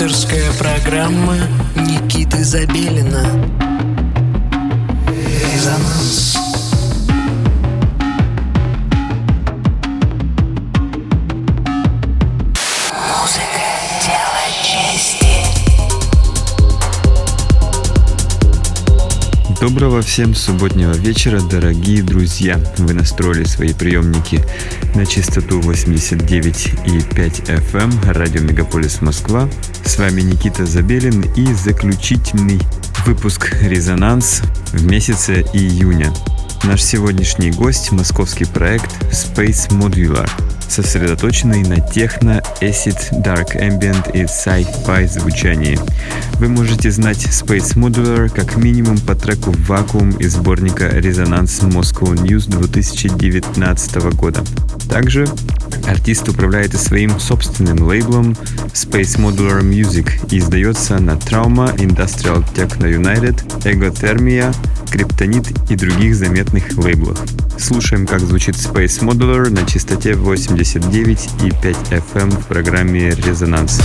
Авторская программа Никиты Забелина Резонанс Доброго всем субботнего вечера, дорогие друзья! Вы настроили свои приемники на частоту 89,5 FM эм, радио Мегаполис Москва. С вами Никита Забелин и заключительный выпуск «Резонанс» в месяце июня. Наш сегодняшний гость – московский проект Space Modular – сосредоточенный на техно, acid, dark ambient и sci-fi звучании. Вы можете знать Space Modular как минимум по треку «Вакуум» из сборника «Резонанс Moscow News» 2019 года. Также артист управляет и своим собственным лейблом Space Modular Music и издается на Trauma, Industrial Techno United, Egothermia, Криптонит и других заметных лейблах. Слушаем, как звучит Space Modular на частоте 89,5 FM в программе «Резонанс».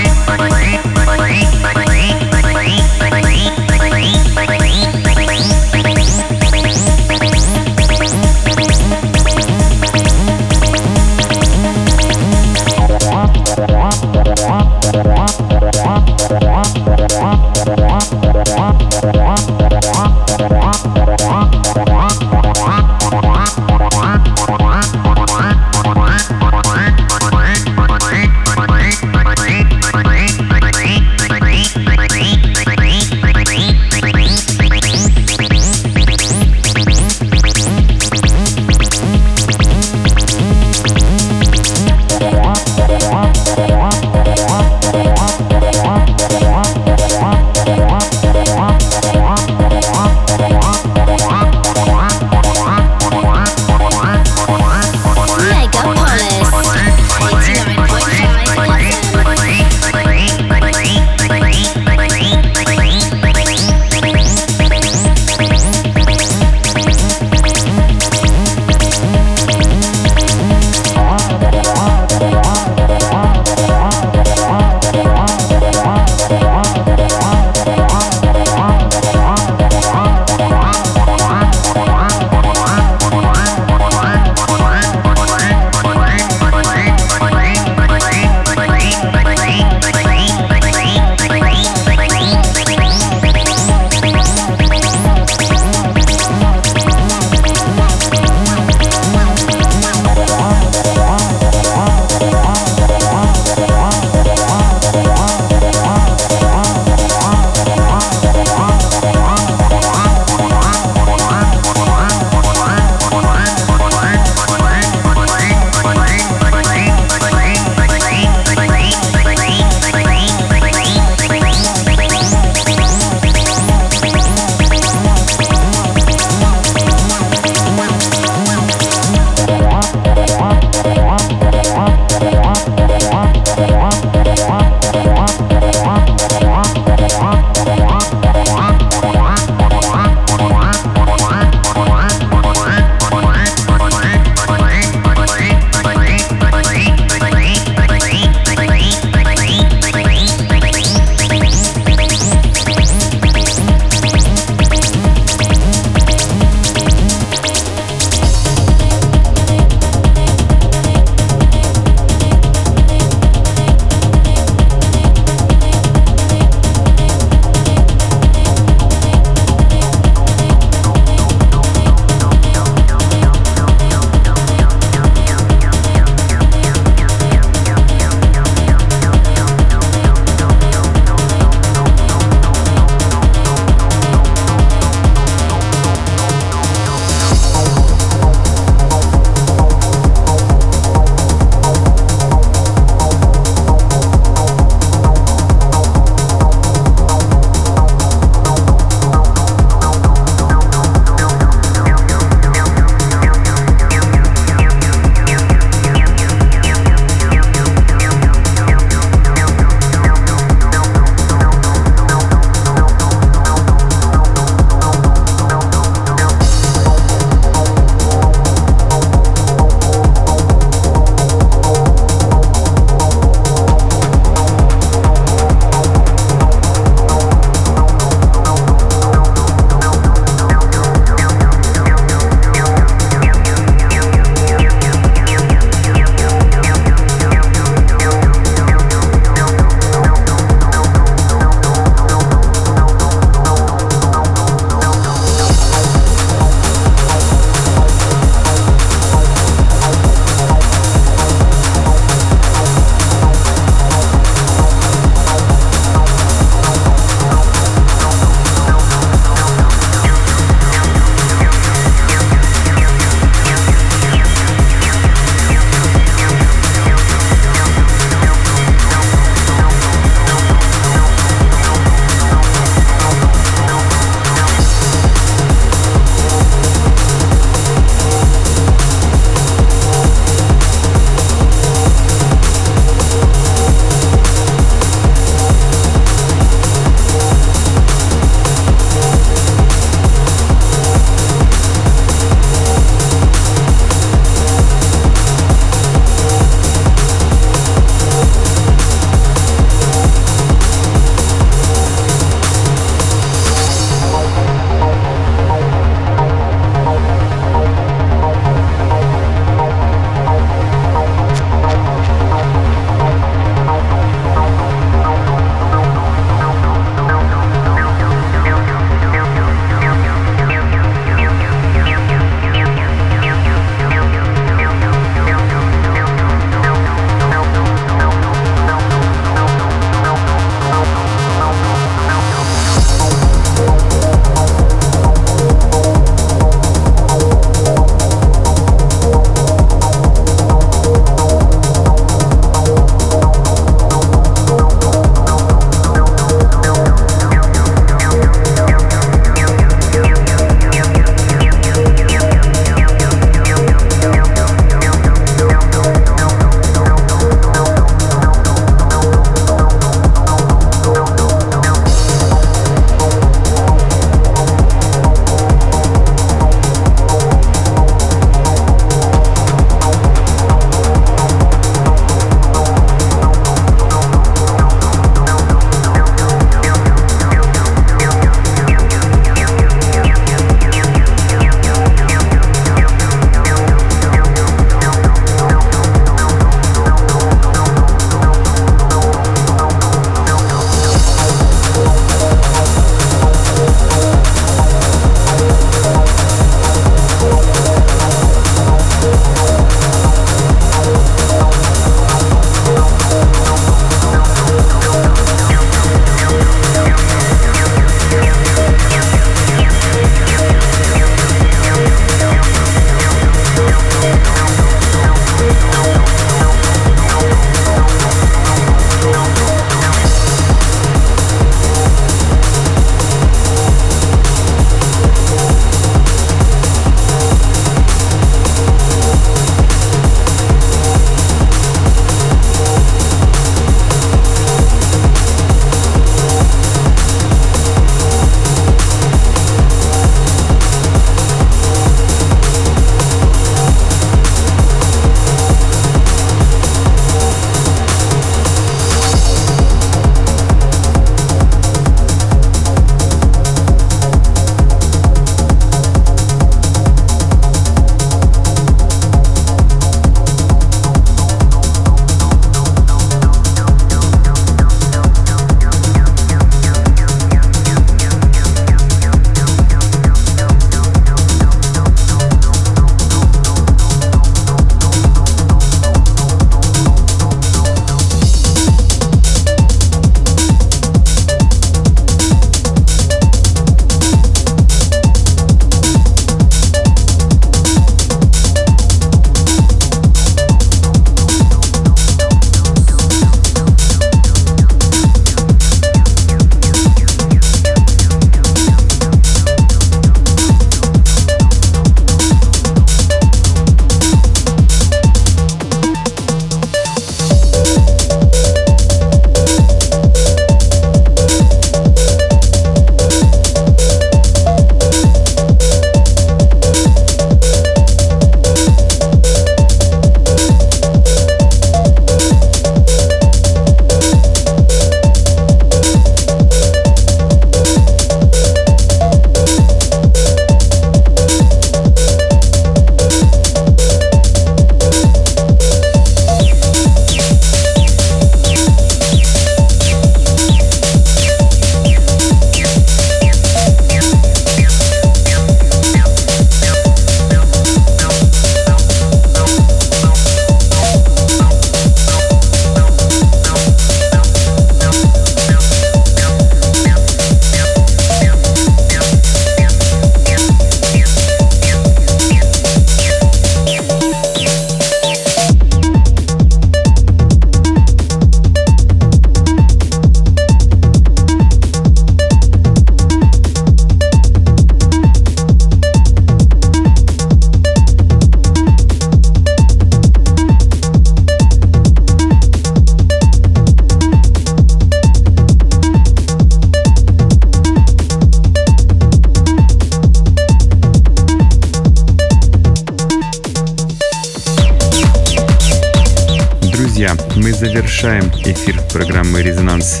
Эфир программы «Резонанс»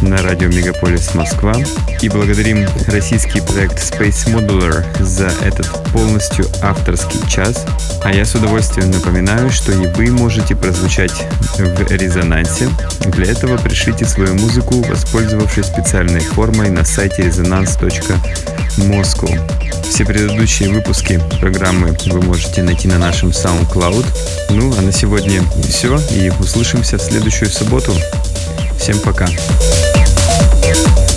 на радио Мегаполис Москва и благодарим российский проект Space Modular за этот полностью авторский час. А я с удовольствием напоминаю, что и вы можете прозвучать в резонансе. Для этого пришлите свою музыку, воспользовавшись специальной формой на сайте resonance.moscow. Все предыдущие выпуски программы вы можете найти на нашем SoundCloud. Ну, а на сегодня все, и услышимся в следующую субботу. Всем пока. thank